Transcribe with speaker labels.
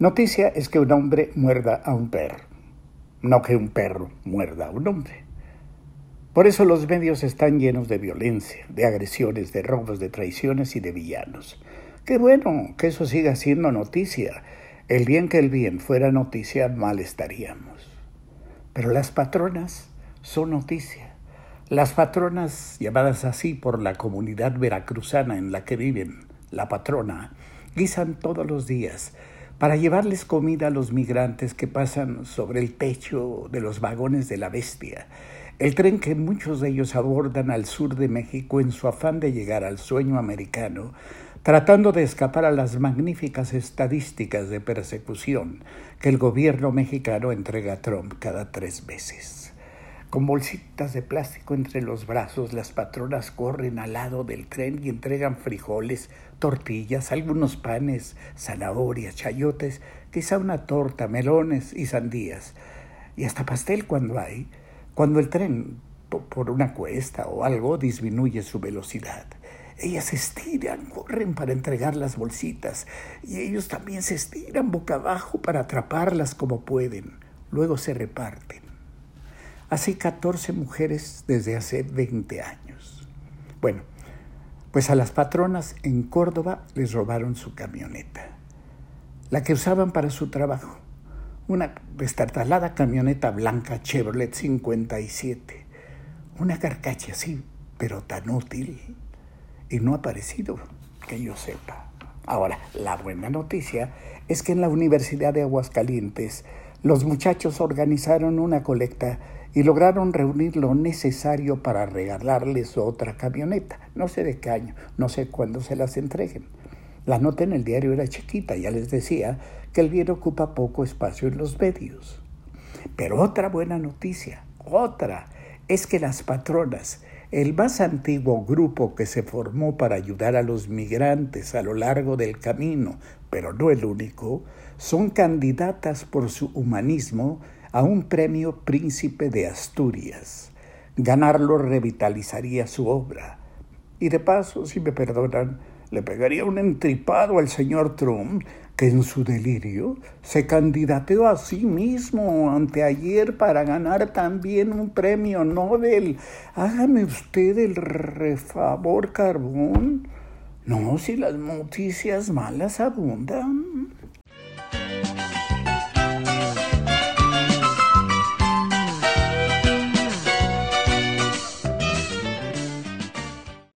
Speaker 1: Noticia es que un hombre muerda a un perro, no que un perro muerda a un hombre. Por eso los medios están llenos de violencia, de agresiones, de robos, de traiciones y de villanos. Qué bueno que eso siga siendo noticia. El bien que el bien fuera noticia, mal estaríamos. Pero las patronas son noticia. Las patronas, llamadas así por la comunidad veracruzana en la que viven, la patrona, guisan todos los días para llevarles comida a los migrantes que pasan sobre el techo de los vagones de la bestia el tren que muchos de ellos abordan al sur de México en su afán de llegar al sueño americano, tratando de escapar a las magníficas estadísticas de persecución que el gobierno mexicano entrega a Trump cada tres meses. Con bolsitas de plástico entre los brazos, las patronas corren al lado del tren y entregan frijoles, tortillas, algunos panes, zanahorias, chayotes, quizá una torta, melones y sandías, y hasta pastel cuando hay, cuando el tren, por una cuesta o algo, disminuye su velocidad. Ellas se estiran, corren para entregar las bolsitas y ellos también se estiran boca abajo para atraparlas como pueden. Luego se reparten. Así 14 mujeres desde hace 20 años. Bueno, pues a las patronas en Córdoba les robaron su camioneta, la que usaban para su trabajo una destartalada camioneta blanca Chevrolet 57, una carcacha así, pero tan útil, y no ha aparecido, que yo sepa. Ahora, la buena noticia es que en la Universidad de Aguascalientes los muchachos organizaron una colecta y lograron reunir lo necesario para regalarles otra camioneta. No sé de qué año, no sé cuándo se las entreguen. La nota en el diario era chiquita, ya les decía que el bien ocupa poco espacio en los medios. Pero otra buena noticia, otra, es que las patronas, el más antiguo grupo que se formó para ayudar a los migrantes a lo largo del camino, pero no el único, son candidatas por su humanismo a un premio Príncipe de Asturias. Ganarlo revitalizaría su obra. Y de paso, si me perdonan, le pegaría un entripado al señor Trump, que en su delirio se candidateó a sí mismo anteayer para ganar también un premio Nobel. Hágame usted el refavor, Carbón. No, si las noticias malas abundan.